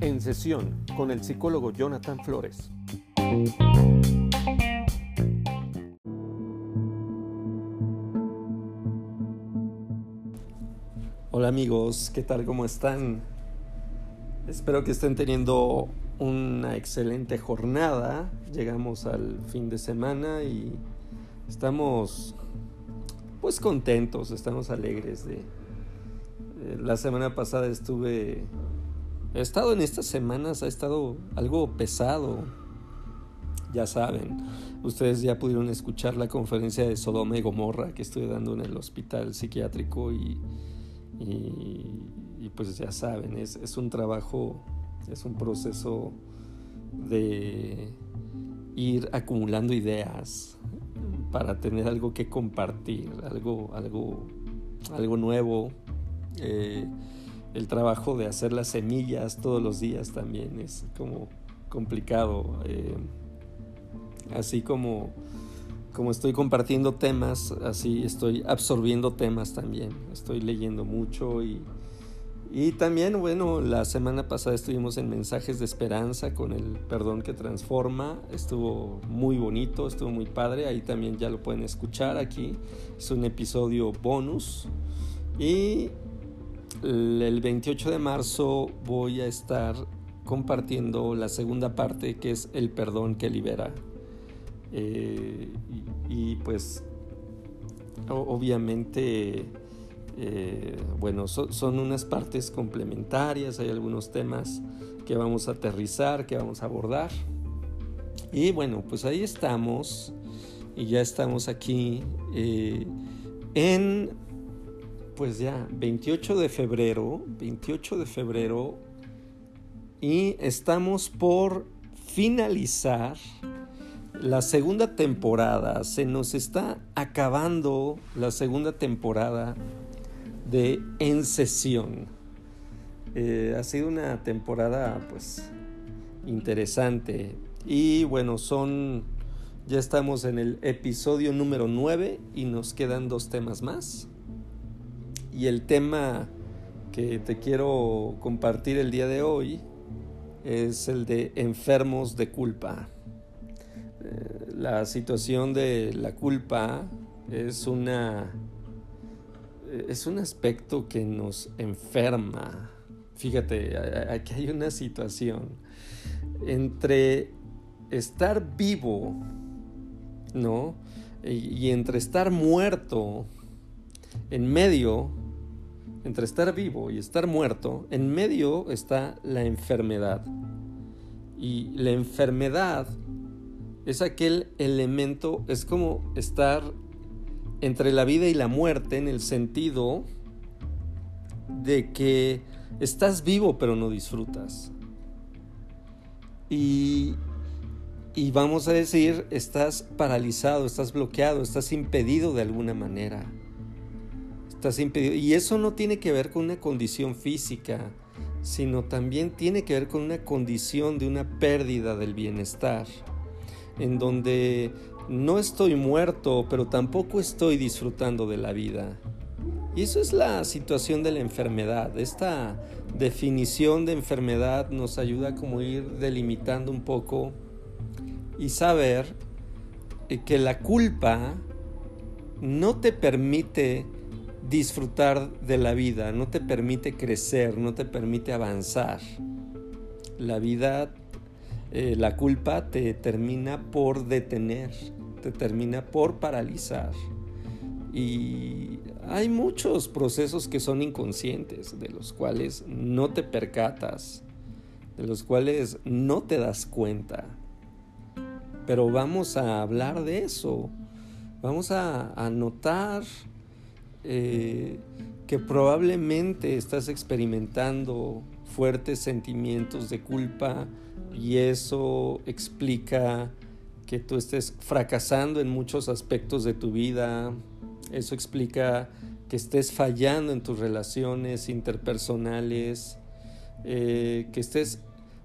En sesión con el psicólogo Jonathan Flores. Hola amigos, ¿qué tal? ¿Cómo están? Espero que estén teniendo una excelente jornada. Llegamos al fin de semana y estamos pues contentos, estamos alegres de... La semana pasada estuve... He estado en estas semanas, ha estado algo pesado. Ya saben, ustedes ya pudieron escuchar la conferencia de Sodoma y Gomorra que estoy dando en el hospital psiquiátrico y, y, pues ya saben, es, es un trabajo, es un proceso de ir acumulando ideas, para tener algo que compartir, algo, algo, algo nuevo. Eh, el trabajo de hacer las semillas todos los días también es como complicado. Eh, así como, como estoy compartiendo temas, así estoy absorbiendo temas también. Estoy leyendo mucho y, y también, bueno, la semana pasada estuvimos en Mensajes de Esperanza con el Perdón que Transforma. Estuvo muy bonito, estuvo muy padre. Ahí también ya lo pueden escuchar aquí. Es un episodio bonus. Y el 28 de marzo voy a estar compartiendo la segunda parte que es el perdón que libera. Eh, y, pues obviamente eh, bueno, son unas partes complementarias, hay algunos temas que vamos a aterrizar, que vamos a abordar. Y bueno, pues ahí estamos, y ya estamos aquí eh, en, pues ya, 28 de febrero, 28 de febrero, y estamos por finalizar la segunda temporada, se nos está acabando la segunda temporada de En Sesión. Eh, ha sido una temporada pues interesante y bueno, son ya estamos en el episodio número 9 y nos quedan dos temas más. Y el tema que te quiero compartir el día de hoy es el de enfermos de culpa. Eh, la situación de la culpa es una es un aspecto que nos enferma. Fíjate, aquí hay una situación entre estar vivo, ¿no? Y, entre estar muerto, en medio, entre estar vivo y estar muerto, en medio está la enfermedad. Y la enfermedad es aquel elemento, es como estar entre la vida y la muerte en el sentido de que estás vivo pero no disfrutas. Y, y vamos a decir, estás paralizado, estás bloqueado, estás impedido de alguna manera. Y eso no tiene que ver con una condición física, sino también tiene que ver con una condición de una pérdida del bienestar, en donde no estoy muerto, pero tampoco estoy disfrutando de la vida. Y eso es la situación de la enfermedad. Esta definición de enfermedad nos ayuda como ir delimitando un poco y saber eh, que la culpa no te permite disfrutar de la vida, no te permite crecer, no te permite avanzar. La vida eh, la culpa te termina por detener, te termina por paralizar. Y hay muchos procesos que son inconscientes, de los cuales no te percatas, de los cuales no te das cuenta. Pero vamos a hablar de eso. Vamos a, notar eh, que probablemente estás experimentando fuertes sentimientos de culpa, y eso explica que tú estés fracasando en muchos aspectos de tu vida, eso explica que estés fallando en tus relaciones interpersonales, eh, que estés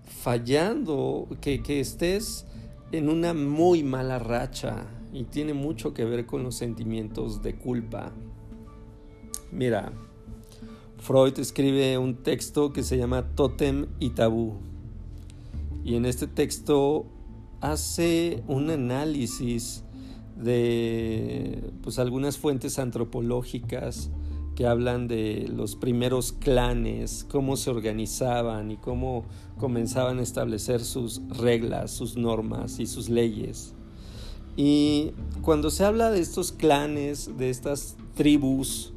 fallando, que, que estés en una muy mala racha y tiene mucho que ver con los sentimientos de culpa. Mira, Freud escribe un texto que se llama Totem y Tabú. Y en este texto hace un análisis de pues, algunas fuentes antropológicas que hablan de los primeros clanes, cómo se organizaban y cómo comenzaban a establecer sus reglas, sus normas y sus leyes. Y cuando se habla de estos clanes, de estas tribus,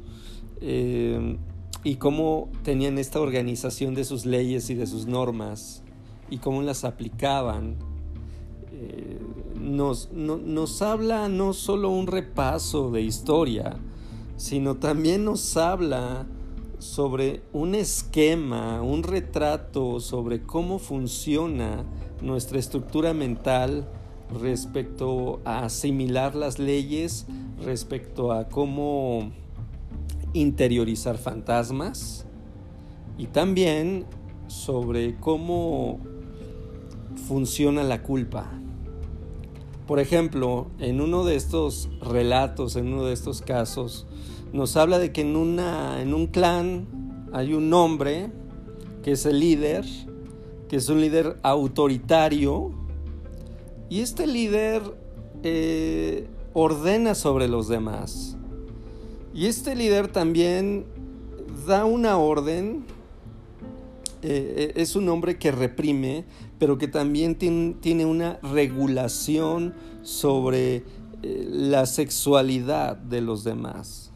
eh, y cómo tenían esta organización de sus leyes y de sus normas, y cómo las aplicaban, eh, nos, nos habla no solo un repaso de historia, sino también nos habla sobre un esquema, un retrato sobre cómo funciona nuestra estructura mental respecto a asimilar las leyes, respecto a cómo interiorizar fantasmas y también sobre cómo funciona la culpa. Por ejemplo, en uno de estos relatos, en uno de estos casos, nos habla de que en, una, en un clan hay un hombre que es el líder, que es un líder autoritario, y este líder eh, ordena sobre los demás. Y este líder también da una orden, eh, eh, es un hombre que reprime, pero que también tiene, una regulación sobre la sexualidad de los demás.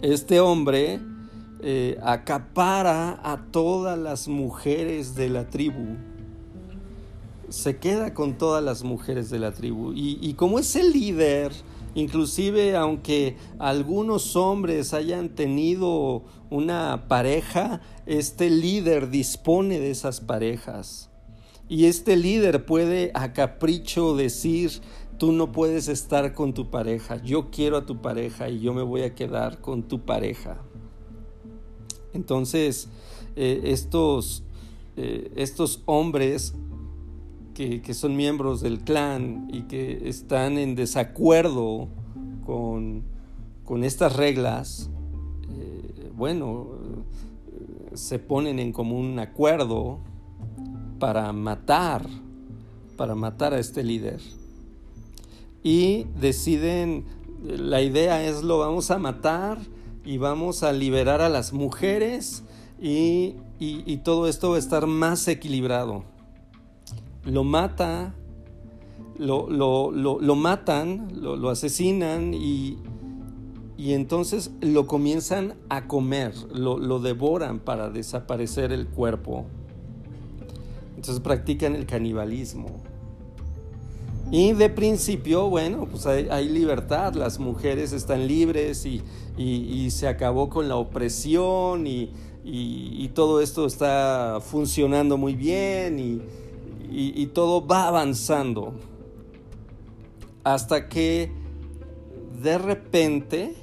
Este hombre acapara a todas las mujeres de la tribu se queda con todas las mujeres de la tribu. Y, como es el líder, inclusive aunque algunos hombres hayan tenido una pareja, este líder dispone de esas parejas. Y este líder puede a capricho decir, tú no puedes estar con tu pareja, yo quiero a tu pareja y yo me voy a quedar con tu pareja. Entonces, eh, estos, eh, estos hombres que, son miembros del clan y que están en desacuerdo con, estas reglas, eh, bueno, eh, se ponen en común acuerdo para matar, para matar a este líder. Y deciden, la idea es lo vamos a matar y vamos a liberar a las mujeres y, y todo esto va a estar más equilibrado lo mata, lo, lo, matan, lo, asesinan y, y, entonces lo comienzan a comer, lo, devoran para desaparecer el cuerpo. Entonces practican el canibalismo. Y de principio, bueno, pues hay, libertad, las mujeres están libres y, y, se acabó con la opresión y, y, todo esto está funcionando muy bien y, todo va avanzando hasta que de repente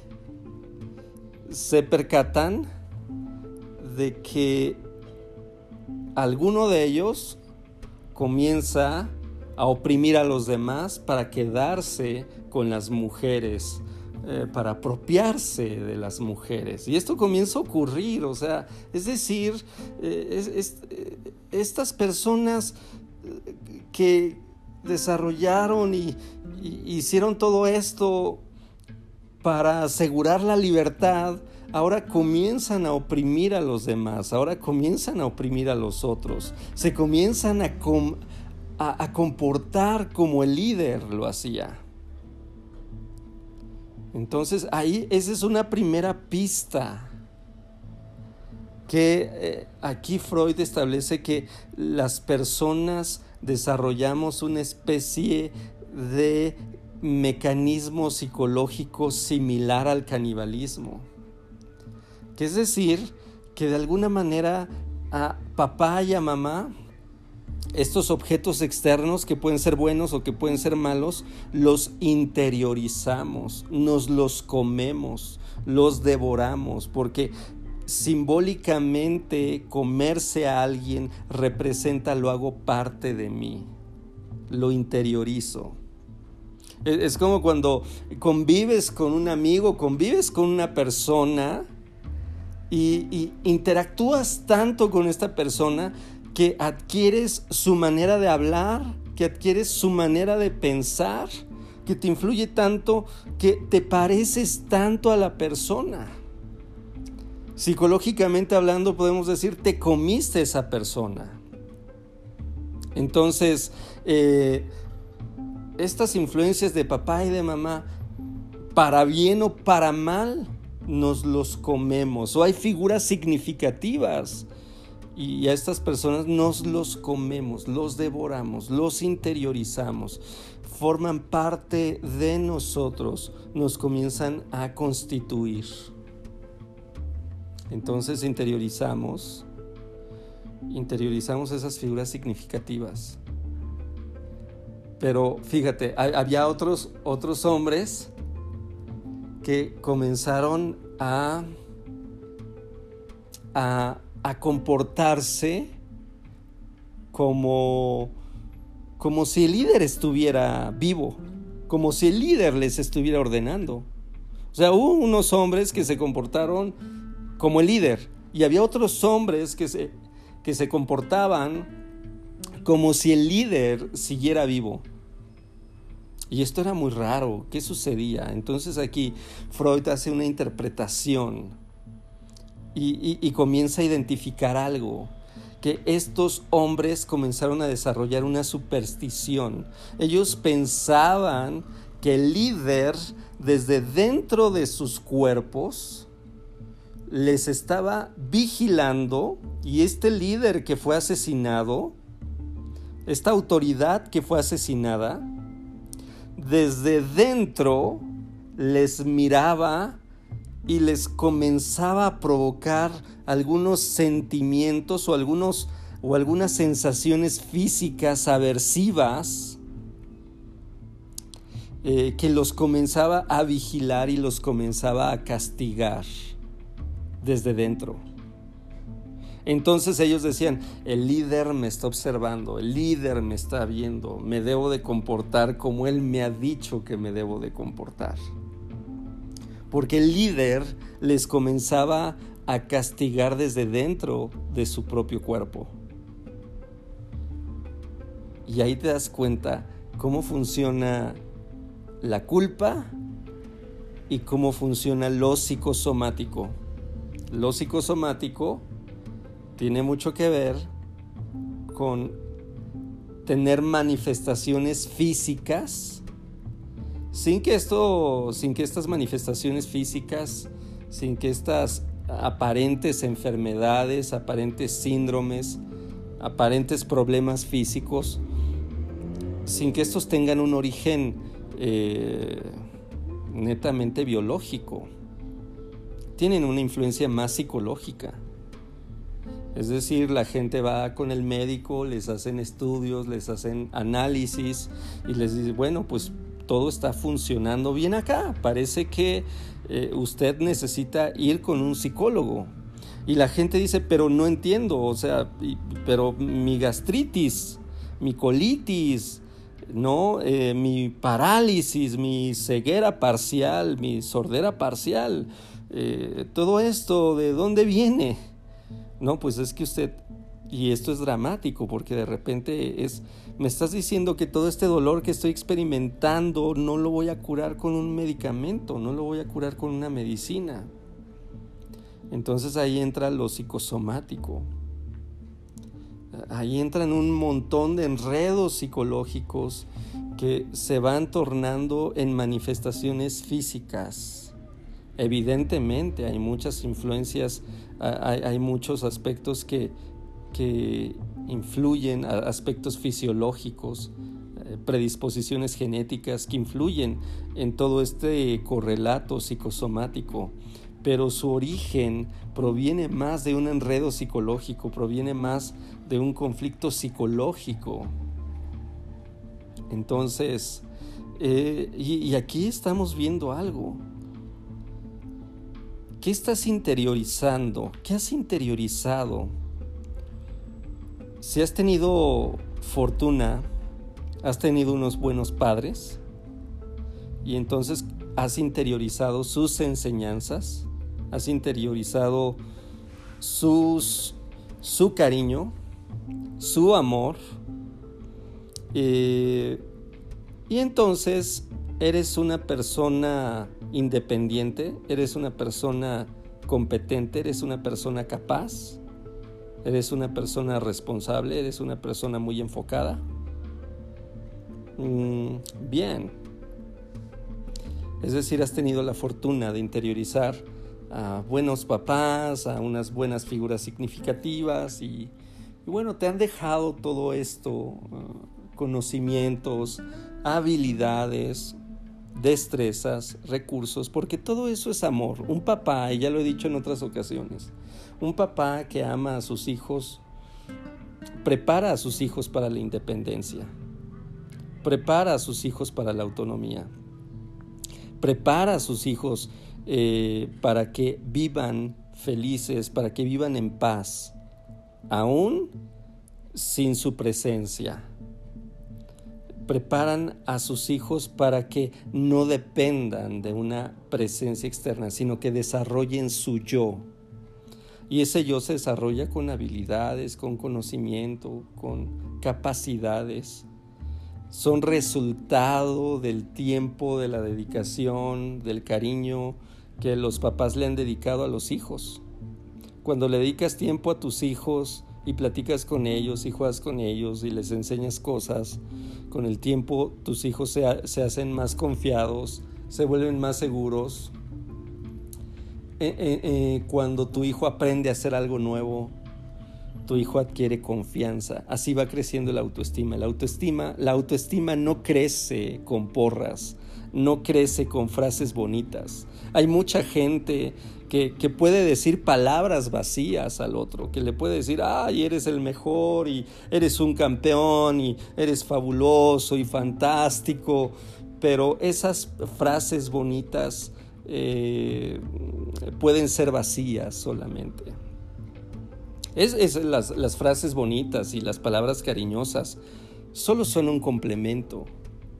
se percatan de que alguno de ellos comienza a oprimir a los demás para quedarse con las mujeres, eh, para apropiarse de las mujeres. Y esto comienza a ocurrir, o sea, es decir, eh, eh, estas personas que desarrollaron y, hicieron todo esto para asegurar la libertad, ahora comienzan a oprimir a los demás, ahora comienzan a oprimir a los otros, se comienzan a, a, comportar como el líder lo hacía. Entonces ahí esa es una primera pista que eh, aquí Freud establece que las personas desarrollamos una especie de mecanismo psicológico similar al canibalismo. Que es decir, que de alguna manera a papá y a mamá, estos objetos externos que pueden ser buenos o que pueden ser malos, los interiorizamos, nos los comemos, los devoramos, porque simbólicamente comerse a alguien representa lo hago parte de mí, lo interiorizo. E, es como cuando convives con un amigo, convives con una persona y, interactúas tanto con esta persona que adquieres su manera de hablar, que adquieres su manera de pensar, que te influye tanto que te pareces tanto a la persona. Psicológicamente hablando podemos decir, te comiste esa persona. Entonces, eh, estas influencias de papá y de mamá, para bien o para mal, nos los comemos. O hay figuras significativas y a estas personas nos los comemos, los devoramos, los interiorizamos, forman parte de nosotros, nos comienzan a constituir. Entonces interiorizamos, interiorizamos esas figuras significativas. Pero fíjate, había otros, otros hombres que comenzaron a, a, a comportarse como, como si el líder estuviera vivo, como si el líder les estuviera ordenando. O sea, hubo unos hombres que se comportaron como el líder y había otros hombres que se, que se comportaban como si el líder siguiera vivo. Y esto era muy raro. ¿Qué sucedía? Entonces aquí Freud hace una interpretación y, comienza a identificar algo que estos hombres comenzaron a desarrollar una superstición. Ellos pensaban que el líder desde dentro de sus cuerpos les estaba vigilando y este líder que fue asesinado, esta autoridad que fue asesinada, desde dentro les miraba y les comenzaba a provocar algunos sentimientos o, algunos, o algunas sensaciones físicas aversivas eh, que los comenzaba a vigilar y los comenzaba a castigar desde dentro. Entonces ellos decían, el líder me está observando, el líder me está viendo, me debo de comportar como él me ha dicho que me debo de comportar. Porque el líder les comenzaba a castigar desde dentro de su propio cuerpo. Y ahí te das cuenta cómo funciona la culpa y cómo funciona lo psicosomático. Lo psicosomático tiene mucho que ver con tener manifestaciones físicas. Sin que esto sin que estas manifestaciones físicas sin que estas aparentes enfermedades aparentes síndromes aparentes problemas físicos sin que estos tengan un origen eh, netamente biológico tienen una influencia más psicológica es decir, la gente va con el médico, les hacen estudios, les hacen análisis y les dice, bueno, pues todo está funcionando bien acá. Parece que eh, usted necesita ir con un psicólogo. Y la gente dice, pero no entiendo, o sea, pero mi gastritis, mi colitis, ¿no? Eh, mi parálisis, mi ceguera parcial, mi sordera parcial, eh, todo esto, ¿de dónde viene? No, pues es que usted, y esto es dramático porque de repente es, me estás diciendo que todo este dolor que estoy experimentando no lo voy a curar con un medicamento, no lo voy a curar con una medicina. Entonces ahí entra lo psicosomático. Ahí entran un montón de enredos psicológicos que se van tornando en manifestaciones físicas. Evidentemente hay muchas influencias hay, muchos aspectos que, que influyen, aspectos fisiológicos, eh, predisposiciones genéticas que influyen en todo este correlato psicosomático, pero su origen proviene más de un enredo psicológico, proviene más de un conflicto psicológico. Entonces, eh, y aquí estamos viendo algo. ¿Qué estás interiorizando? ¿Qué has interiorizado? Si has tenido fortuna, has tenido unos buenos padres y entonces has interiorizado sus enseñanzas, has interiorizado su cariño, su amor, eh, y entonces eres una persona independiente, eres una persona competente, eres una persona capaz, eres una persona responsable, eres una persona muy enfocada. Mm, bien. Es decir, has tenido la fortuna de interiorizar a buenos papás, a unas buenas figuras significativas y, bueno, te han dejado todo esto, ah, conocimientos, habilidades, destrezas, recursos, porque todo eso es amor. Un papá, y ya lo he dicho en otras ocasiones, un papá que ama a sus hijos, prepara a sus hijos para la independencia, prepara a sus hijos para la autonomía, prepara a sus hijos eh, para que vivan felices, para que vivan en paz, aún sin su presencia preparan a sus hijos para que no dependan de una presencia externa, sino que desarrollen su yo. Y ese yo se desarrolla con habilidades, con conocimiento, con capacidades. Son resultado del tiempo, de la dedicación, del cariño que los papás le han dedicado a los hijos. Cuando le dedicas tiempo a tus hijos, y platicas con ellos y juegas con ellos y les enseñas cosas, con el tiempo tus hijos se, hacen más confiados, se vuelven más seguros. Eh, eh, eh, cuando tu hijo aprende a hacer algo nuevo, tu hijo adquiere confianza. Así va creciendo la autoestima. La autoestima, la autoestima no crece con porras, no crece con frases bonitas. Hay mucha gente que, puede decir palabras vacías al otro, que le puede decir, ay, eres el mejor y eres un campeón y eres fabuloso y fantástico, pero esas frases bonitas eh, pueden ser vacías solamente. Es, las, las frases bonitas y las palabras cariñosas solo son un complemento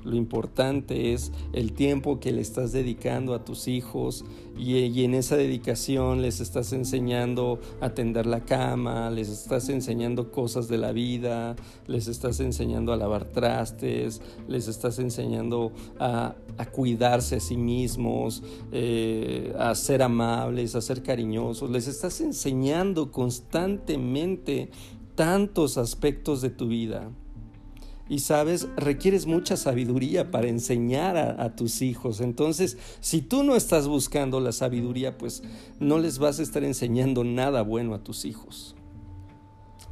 lo importante es el tiempo que le estás dedicando a tus hijos y, en esa dedicación les estás enseñando a tender la cama, les estás enseñando cosas de la vida, les estás enseñando a lavar trastes, les estás enseñando a, cuidarse a sí mismos, eh, a ser amables, a ser cariñosos, les estás enseñando constantemente tantos aspectos de tu vida. Y sabes, requieres mucha sabiduría para enseñar a, tus hijos. Entonces, si tú no estás buscando la sabiduría, pues no les vas a estar enseñando nada bueno a tus hijos.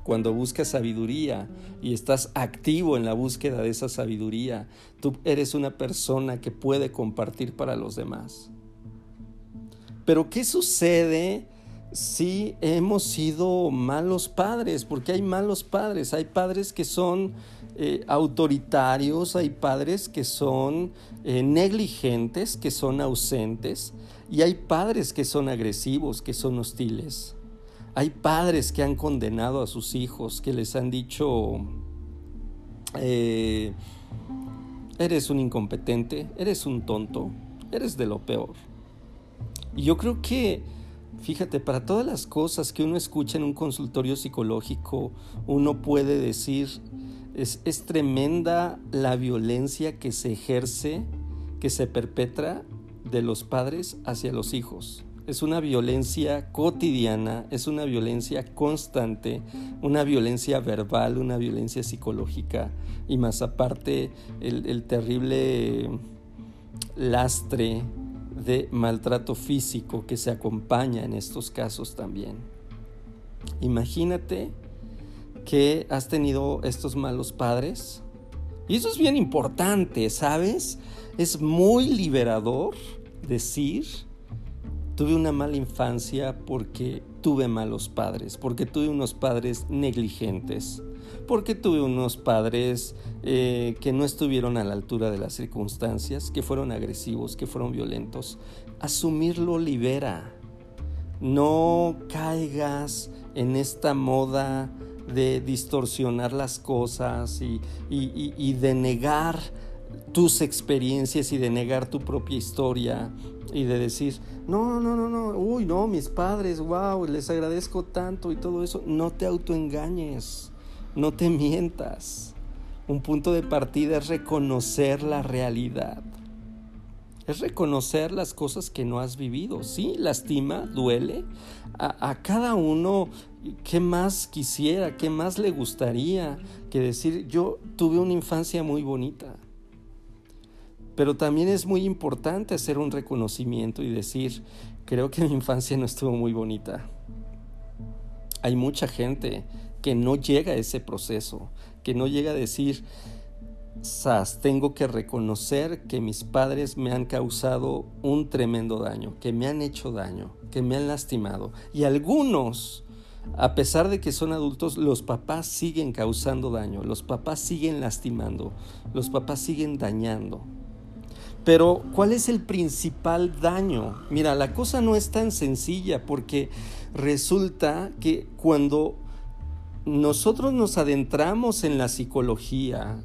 Cuando buscas sabiduría y estás activo en la búsqueda de esa sabiduría, tú eres una persona que puede compartir para los demás. Pero ¿qué sucede si hemos sido malos padres? Porque hay malos padres, hay padres que son eh, autoritarios, hay padres que son eh, negligentes, que son ausentes, y hay padres que son agresivos, que son hostiles. Hay padres que han condenado a sus hijos, que les han dicho, eh, eres un incompetente, eres un tonto, eres de lo peor. Y yo creo que, fíjate, para todas las cosas que uno escucha en un consultorio psicológico, uno puede decir, es, tremenda la violencia que se ejerce, que se perpetra de los padres hacia los hijos. Es una violencia cotidiana, es una violencia constante, una violencia verbal, una violencia psicológica y más aparte el, terrible lastre de maltrato físico que se acompaña en estos casos también. Imagínate que has tenido estos malos padres. Y eso es bien importante, ¿sabes? Es muy liberador decir, tuve una mala infancia porque tuve malos padres, porque tuve unos padres negligentes, porque tuve unos padres eh, que no estuvieron a la altura de las circunstancias, que fueron agresivos, que fueron violentos. Asumirlo libera. No caigas en esta moda de distorsionar las cosas y, de negar tus experiencias y de negar tu propia historia y de decir, no, no, no, no, uy, no, mis padres, wow, les agradezco tanto y todo eso. No te autoengañes, no te mientas. Un punto de partida es reconocer la realidad. Es reconocer las cosas que no has vivido. Sí, lastima, duele. A, a cada uno, ¿qué más quisiera? ¿Qué más le gustaría que decir, yo tuve una infancia muy bonita? Pero también es muy importante hacer un reconocimiento y decir, creo que mi infancia no estuvo muy bonita. Hay mucha gente que no llega a ese proceso, que no llega a decir, Sas, tengo que reconocer que mis padres me han causado un tremendo daño, que me han hecho daño, que me han lastimado. Y algunos, a pesar de que son adultos, los papás siguen causando daño, los papás siguen lastimando, los papás siguen dañando. Pero, ¿cuál es el principal daño? Mira, la cosa no es tan sencilla porque resulta que cuando nosotros nos adentramos en la psicología,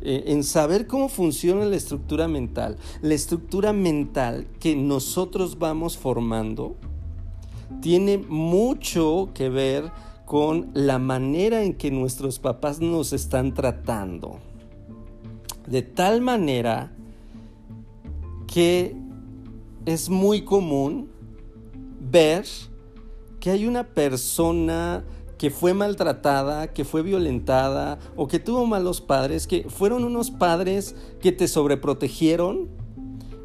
eh, en saber cómo funciona la estructura mental, la estructura mental que nosotros vamos formando, tiene mucho que ver con la manera en que nuestros papás nos están tratando. De tal manera que es muy común ver que hay una persona que fue maltratada, que fue violentada o que tuvo malos padres, que fueron unos padres que te sobreprotegieron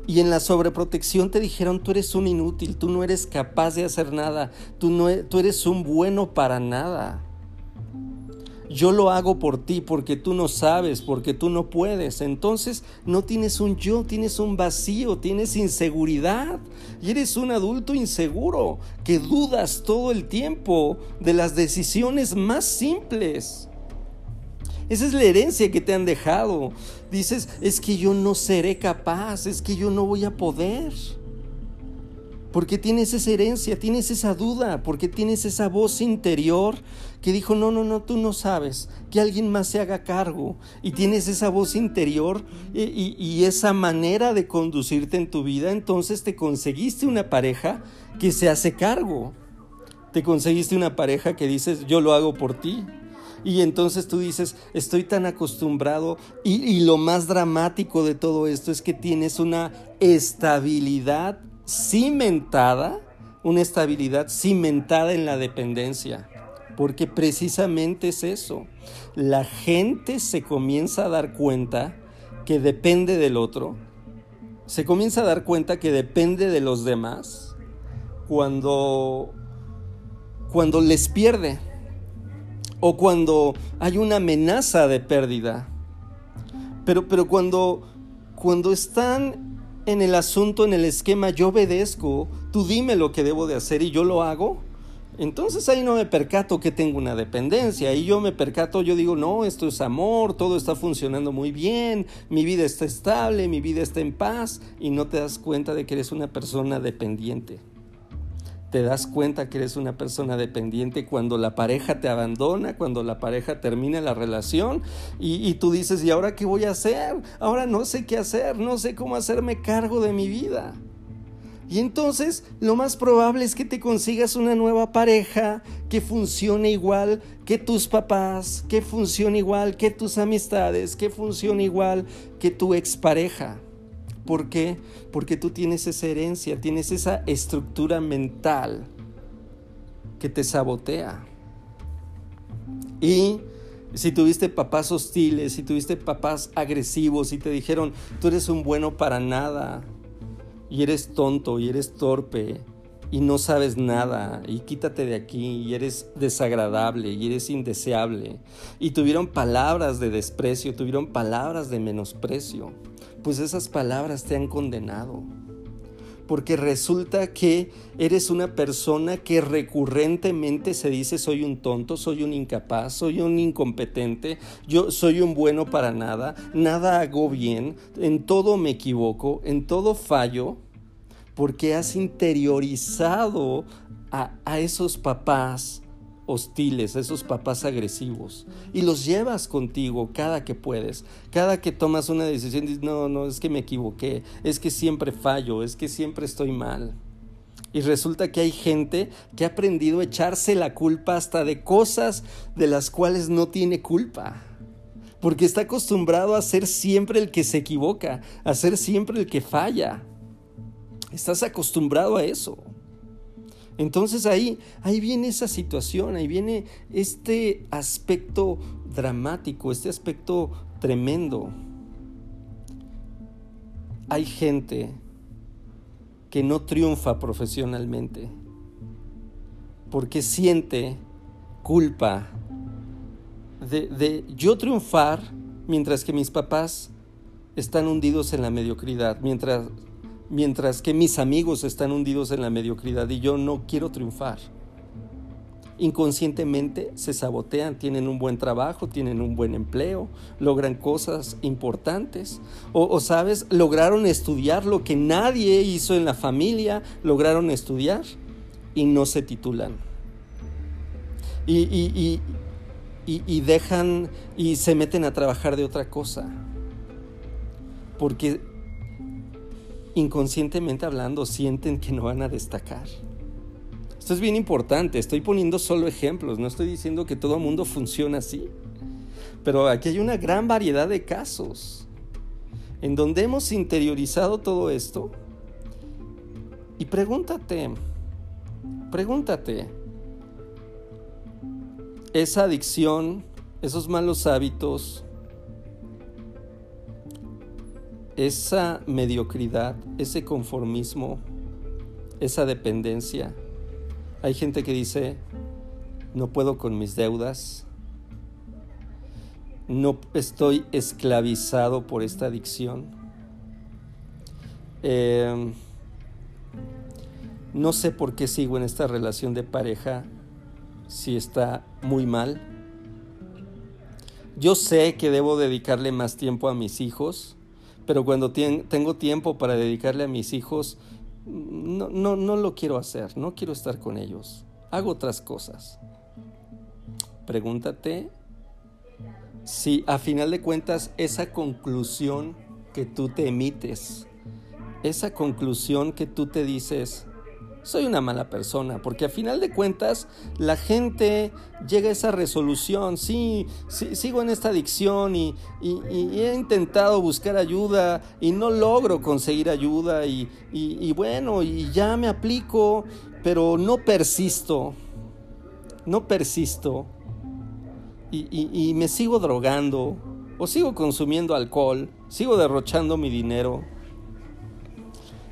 y en la sobreprotección te dijeron tú eres un inútil, tú no eres capaz de hacer nada, tú, no, e, tú eres un bueno para nada yo lo hago por ti porque tú no sabes, porque tú no puedes. Entonces no tienes un yo, tienes un vacío, tienes inseguridad. Y eres un adulto inseguro que dudas todo el tiempo de las decisiones más simples. Esa es la herencia que te han dejado. Dices, es que yo no seré capaz, es que yo no voy a poder. Porque tienes esa herencia, tienes esa duda, porque tienes esa voz interior que dijo, no, no, no, tú no sabes, que alguien más se haga cargo. Y tienes esa voz interior y, y, esa manera de conducirte en tu vida, entonces te conseguiste una pareja que se hace cargo. Te conseguiste una pareja que dices, yo lo hago por ti. Y entonces tú dices, estoy tan acostumbrado y, lo más dramático de todo esto es que tienes una estabilidad cimentada, una estabilidad cimentada en la dependencia. Porque precisamente es eso. La gente se comienza a dar cuenta que depende del otro. Se comienza a dar cuenta que depende de los demás cuando, cuando les pierde o cuando hay una amenaza de pérdida. Pero, pero cuando, cuando están en el asunto, en el esquema, yo obedezco, tú dime lo que debo de hacer y yo lo hago, entonces ahí no me percato que tengo una dependencia. Ahí yo me percato, yo digo, no, esto es amor, todo está funcionando muy bien, mi vida está estable, mi vida está en paz y no te das cuenta de que eres una persona dependiente te das cuenta que eres una persona dependiente cuando la pareja te abandona, cuando la pareja termina la relación y, tú dices, ¿y ahora qué voy a hacer? Ahora no sé qué hacer, no sé cómo hacerme cargo de mi vida. Y entonces lo más probable es que te consigas una nueva pareja que funcione igual que tus papás, que funcione igual que tus amistades, que funcione igual que tu expareja. ¿Por qué? Porque tú tienes esa herencia, tienes esa estructura mental que te sabotea. Y si tuviste papás hostiles, si tuviste papás agresivos y te dijeron, tú eres un bueno para nada, y eres tonto, y eres torpe, y no sabes nada, y quítate de aquí, y eres desagradable, y eres indeseable, y tuvieron palabras de desprecio, tuvieron palabras de menosprecio pues esas palabras te han condenado. Porque resulta que eres una persona que recurrentemente se dice soy un tonto, soy un incapaz, soy un incompetente, yo soy un bueno para nada, nada hago bien, en todo me equivoco, en todo fallo, porque has interiorizado a, a esos papás hostiles, esos papás agresivos, y los llevas contigo cada que puedes, cada que tomas una decisión, dices, no, no, es que me equivoqué, es que siempre fallo, es que siempre estoy mal. Y resulta que hay gente que ha aprendido a echarse la culpa hasta de cosas de las cuales no tiene culpa. Porque está acostumbrado a ser siempre el que se equivoca, a ser siempre el que falla. Estás acostumbrado a eso. Entonces ahí, ahí viene esa situación, ahí viene este aspecto dramático, este aspecto tremendo. Hay gente que no triunfa profesionalmente porque siente culpa de, de, yo triunfar mientras que mis papás están hundidos en la mediocridad, mientras mientras que mis amigos están hundidos en la mediocridad y yo no quiero triunfar. Inconscientemente se sabotean, tienen un buen trabajo, tienen un buen empleo, logran cosas importantes. O, sabes, lograron estudiar lo que nadie hizo en la familia, lograron estudiar y no se titulan. y, dejan y se meten a trabajar de otra cosa. Porque inconscientemente hablando, sienten que no van a destacar. Esto es bien importante, estoy poniendo solo ejemplos, no estoy diciendo que todo mundo funciona así. Pero aquí hay una gran variedad de casos en donde hemos interiorizado todo esto. Y pregúntate, pregúntate, esa adicción, esos malos hábitos, esa mediocridad, ese conformismo, esa dependencia. Hay gente que dice, no puedo con mis deudas, no estoy esclavizado por esta adicción, em, no sé por qué sigo en esta relación de pareja si está muy mal. Yo sé que debo dedicarle más tiempo a mis hijos, pero cuando tengo tiempo para dedicarle a mis hijos, no, no, no lo quiero hacer, no quiero estar con ellos, hago otras cosas. Pregúntate si a final de cuentas esa conclusión que tú te emites, esa conclusión que tú te dices, soy una mala persona, porque a final de cuentas la gente llega a esa resolución, sí, sigo en esta adicción y, he intentado buscar ayuda y no logro conseguir ayuda y, y bueno, y ya me aplico, pero no persisto, no persisto y me sigo drogando o sigo consumiendo alcohol, sigo derrochando mi dinero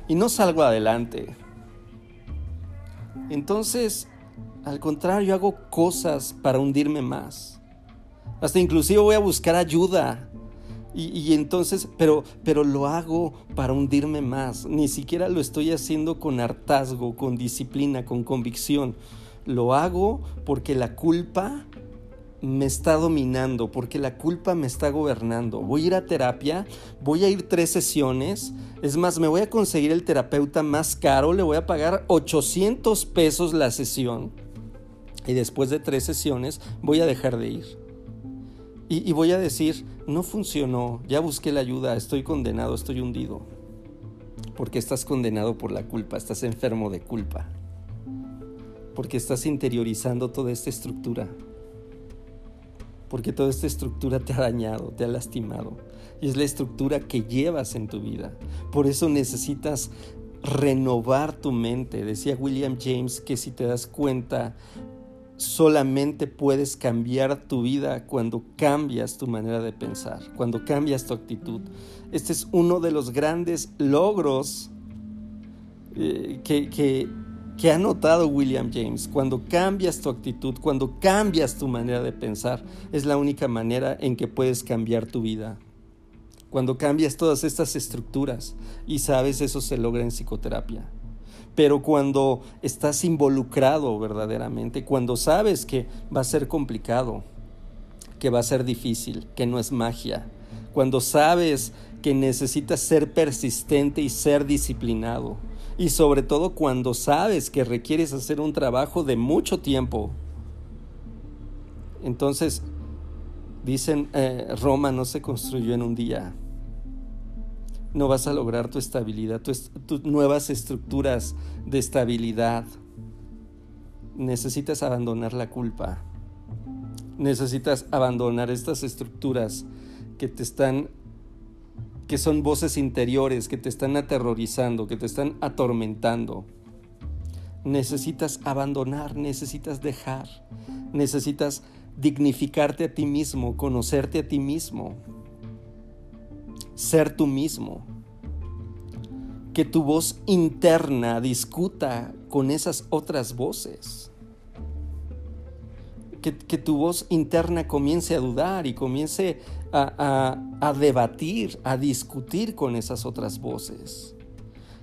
y no salgo adelante. Entonces, al contrario, hago cosas para hundirme más. Hasta inclusive voy a buscar ayuda. Y, entonces, pero, pero lo hago para hundirme más. Ni siquiera lo estoy haciendo con hartazgo, con disciplina, con convicción. Lo hago porque la culpa me está dominando, porque la culpa me está gobernando. Voy a ir a terapia, voy a ir tres sesiones, es más, me voy a conseguir el terapeuta más caro, le voy a pagar 800 pesos la sesión y después de tres sesiones voy a dejar de ir. Y, y voy a decir, no funcionó, ya busqué la ayuda, estoy condenado, estoy hundido. Porque estás condenado por la culpa, estás enfermo de culpa. Porque estás interiorizando toda esta estructura porque toda esta estructura te ha dañado, te ha lastimado. Y es la estructura que llevas en tu vida. Por eso necesitas renovar tu mente. Decía William James que si te das cuenta, solamente puedes cambiar tu vida cuando cambias tu manera de pensar, cuando cambias tu actitud. Este es uno de los grandes logros eh, que, que que ha notado William James. Cuando cambias tu actitud, cuando cambias tu manera de pensar, es la única manera en que puedes cambiar tu vida. Cuando cambias todas estas estructuras, y sabes, eso se logra en psicoterapia. Pero cuando estás involucrado verdaderamente, cuando sabes que va a ser complicado, que va a ser difícil, que no es magia, cuando sabes que necesitas ser persistente y ser disciplinado, y sobre todo cuando sabes que requieres hacer un trabajo de mucho tiempo Entonces, dicen, eh, Roma no se construyó en un día. No vas a lograr tu estabilidad, tus nuevas estructuras de estabilidad. Necesitas abandonar la culpa. Necesitas abandonar estas estructuras que te están que son voces interiores que te están aterrorizando, que te están atormentando. Necesitas abandonar, necesitas dejar, necesitas dignificarte a ti mismo, conocerte a ti mismo, ser tú mismo. Que tu voz interna discuta con esas otras voces. Que, tu voz interna comience a dudar y comience a, debatir, a discutir con esas otras voces.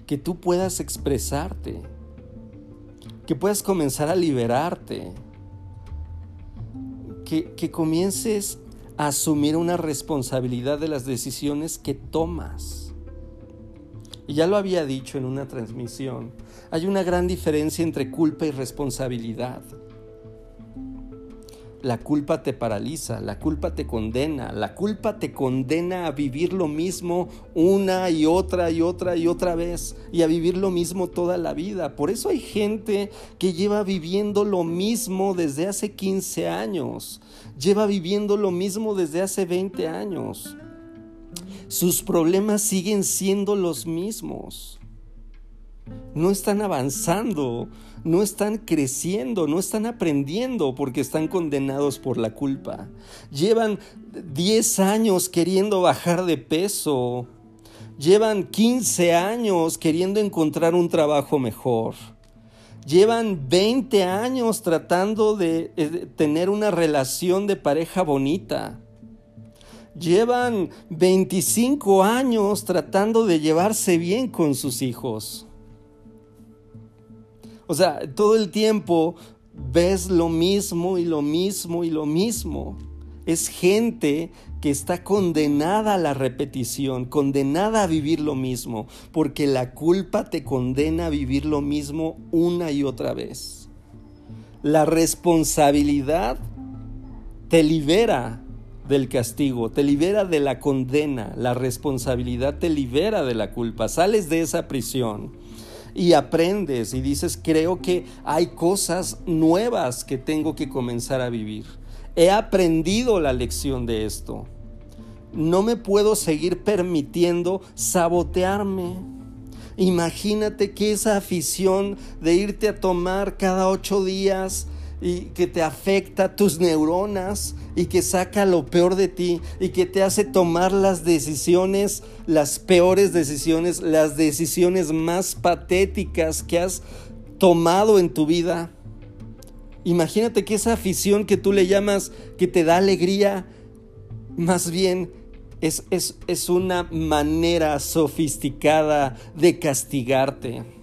Que tú puedas expresarte. Que puedas comenzar a liberarte que, comiences a asumir una responsabilidad de las decisiones que tomas. Y ya lo había dicho en una transmisión, hay una gran diferencia entre culpa y responsabilidad. La culpa te paraliza, la culpa te condena, la culpa te condena a vivir lo mismo una y otra y otra y otra vez y a vivir lo mismo toda la vida. Por eso hay gente que lleva viviendo lo mismo desde hace 15 años, lleva viviendo lo mismo desde hace 20 años. Sus problemas siguen siendo los mismos. No están avanzando, no están creciendo, no están aprendiendo porque están condenados por la culpa. Llevan 10 años queriendo bajar de peso. Llevan 15 años queriendo encontrar un trabajo mejor. Llevan 20 años tratando de, de tener una relación de pareja bonita. Llevan 25 años tratando de llevarse bien con sus hijos. O sea, todo el tiempo ves lo mismo y lo mismo y lo mismo. Es gente que está condenada a la repetición, condenada a vivir lo mismo, porque la culpa te condena a vivir lo mismo una y otra vez. La responsabilidad te libera del castigo, te libera de la condena, la responsabilidad te libera de la culpa, sales de esa prisión y aprendes y dices, creo que hay cosas nuevas que tengo que comenzar a vivir. He aprendido la lección de esto. No me puedo seguir permitiendo sabotearme. Imagínate que esa afición de irte a tomar cada ocho días y que te afecta tus neuronas y que saca lo peor de ti y que te hace tomar las decisiones, las peores decisiones, las decisiones más patéticas que has tomado en tu vida. Imagínate que esa afición que tú le llamas que te da alegría, más bien es, es, es una manera sofisticada de castigarte.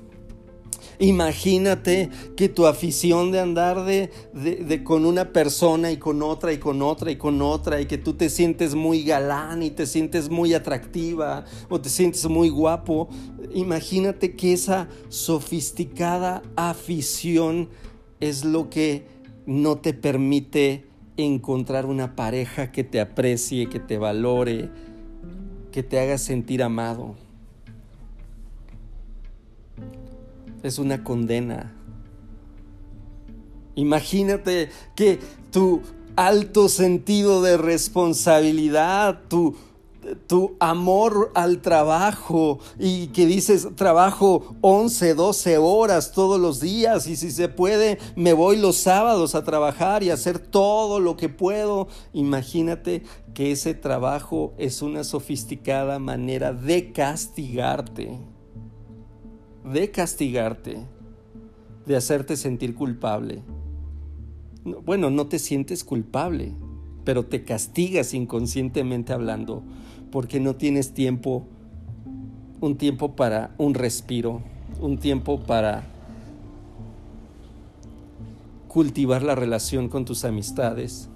Imagínate que tu afición de andar de, con una persona y con otra y con otra y con otra y que tú te sientes muy galán y te sientes muy atractiva o te sientes muy guapo. Imagínate que esa sofisticada afición es lo que no te permite encontrar una pareja que te aprecie, que te valore, que te haga sentir amado. Es una condena. Imagínate que tu alto sentido de responsabilidad, tu, tu amor al trabajo y que dices trabajo 11, 12 horas todos los días y si se puede me voy los sábados a trabajar y hacer todo lo que puedo. Imagínate que ese trabajo es una sofisticada manera de castigarte de castigarte, de hacerte sentir culpable. Bueno, no te sientes culpable, pero te castigas inconscientemente hablando porque no tienes tiempo, un tiempo para un respiro, un tiempo para cultivar la relación con tus amistades,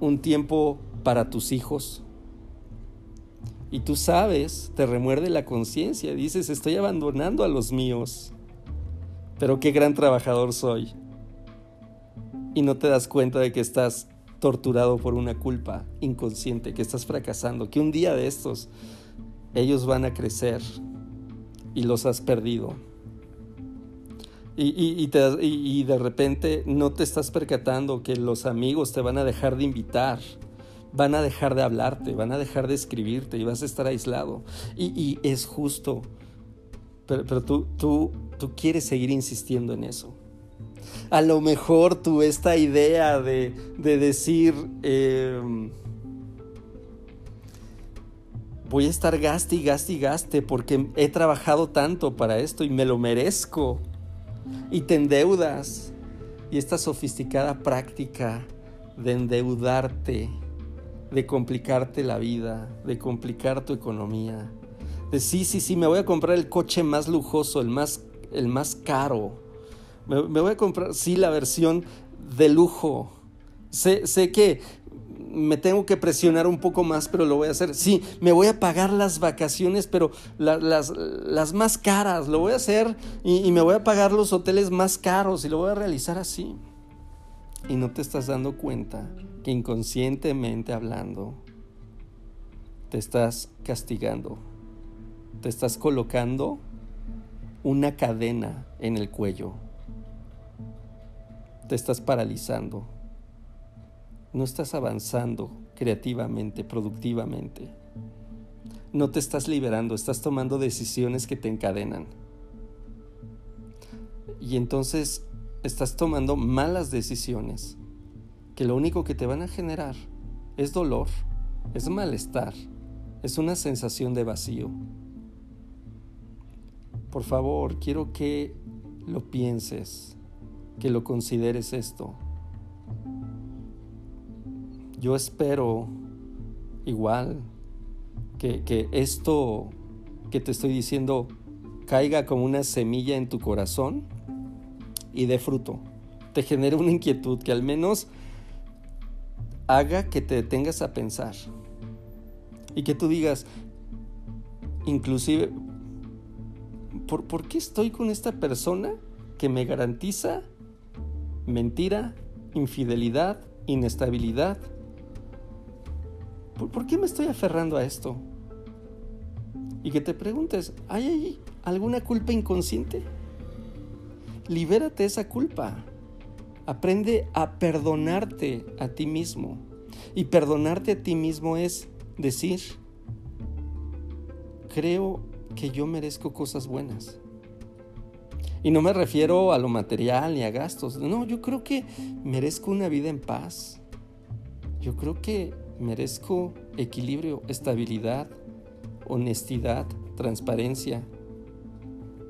un tiempo para tus hijos, y tú sabes, te remuerde la conciencia, dices, estoy abandonando a los míos, pero qué gran trabajador soy. y no te das cuenta de que estás torturado por una culpa inconsciente, que estás fracasando, que un día de estos ellos van a crecer y los has perdido. Y, y, de repente no te estás percatando que los amigos te van a dejar de invitar, van a dejar de hablarte, van a dejar de escribirte y vas a estar aislado. Y, es justo, pero, tú, tú, tú quieres seguir insistiendo en eso. A lo mejor tú esta idea de, decir, em, voy a estar gaste y gaste y gaste porque he trabajado tanto para esto y me lo merezco y te endeudas. Y esta sofisticada práctica de endeudarte, de complicarte la vida, de complicar tu economía, de sí, sí, sí, me voy a comprar el coche más lujoso, el más, el más caro. Me, voy a comprar, sí, la versión de lujo. Sé, sé que me tengo que presionar un poco más, pero lo voy a hacer. Sí, me voy a pagar las vacaciones, pero las, las, más caras, lo voy a hacer y, y me voy a pagar los hoteles más caros y lo voy a realizar así. Y no te estás dando cuenta que inconscientemente hablando, te estás castigando, te estás colocando una cadena en el cuello, te estás paralizando no estás avanzando creativamente, productivamente. No te estás liberando, estás tomando decisiones que te encadenan. Y entonces estás tomando malas decisiones que lo único que te van a generar es dolor, es malestar, es una sensación de vacío. Por favor, quiero que lo pienses, que lo consideres esto. Yo espero igual que, esto que te estoy diciendo caiga como una semilla en tu corazón y dé fruto. Te genere una inquietud que al menos haga que te detengas a pensar. Y que tú digas, inclusive, ¿por, ¿por qué estoy con esta persona que me garantiza mentira, infidelidad, inestabilidad? ¿por, qué me estoy aferrando a esto? Y que te preguntes, ¿hay ahí alguna culpa inconsciente? Libérate esa culpa. Aprende a perdonarte a ti mismo. Y perdonarte a ti mismo es decir, creo que yo merezco cosas buenas. Y no me refiero a lo material ni a gastos. No, yo creo que merezco una vida en paz. Yo creo que merezco equilibrio, estabilidad, honestidad, transparencia,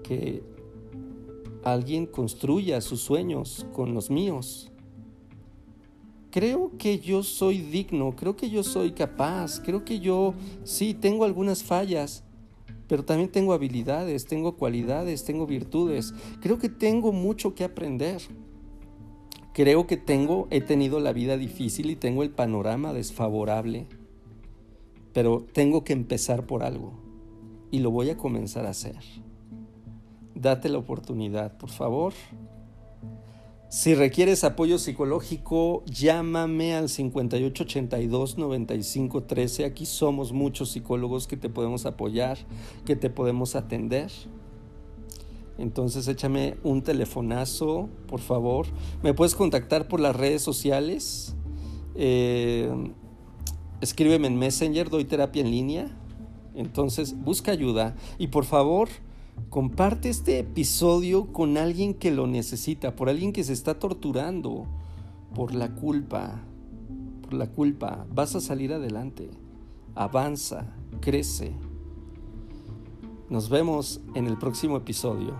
que alguien construya sus sueños con los míos. Creo que yo soy digno, creo que yo soy capaz, creo que yo sí tengo algunas fallas, pero también tengo habilidades, tengo cualidades, tengo virtudes. Creo que tengo mucho que aprender. Creo que tengo, he tenido la vida difícil y tengo el panorama desfavorable, pero tengo que empezar por algo y lo voy a comenzar a hacer. Date la oportunidad, por favor. Si requieres apoyo psicológico, llámame al 5882-9513. Aquí somos muchos psicólogos que te podemos apoyar, que te podemos atender. Entonces échame un telefonazo, por favor. Me puedes contactar por las redes sociales. Eh, escríbeme en Messenger, doy terapia en línea. Entonces busca ayuda y por favor comparte este episodio con alguien que lo necesita, por alguien que se está torturando por la culpa. Por la culpa. Vas a salir adelante. Avanza, crece. Nos vemos en el próximo episodio.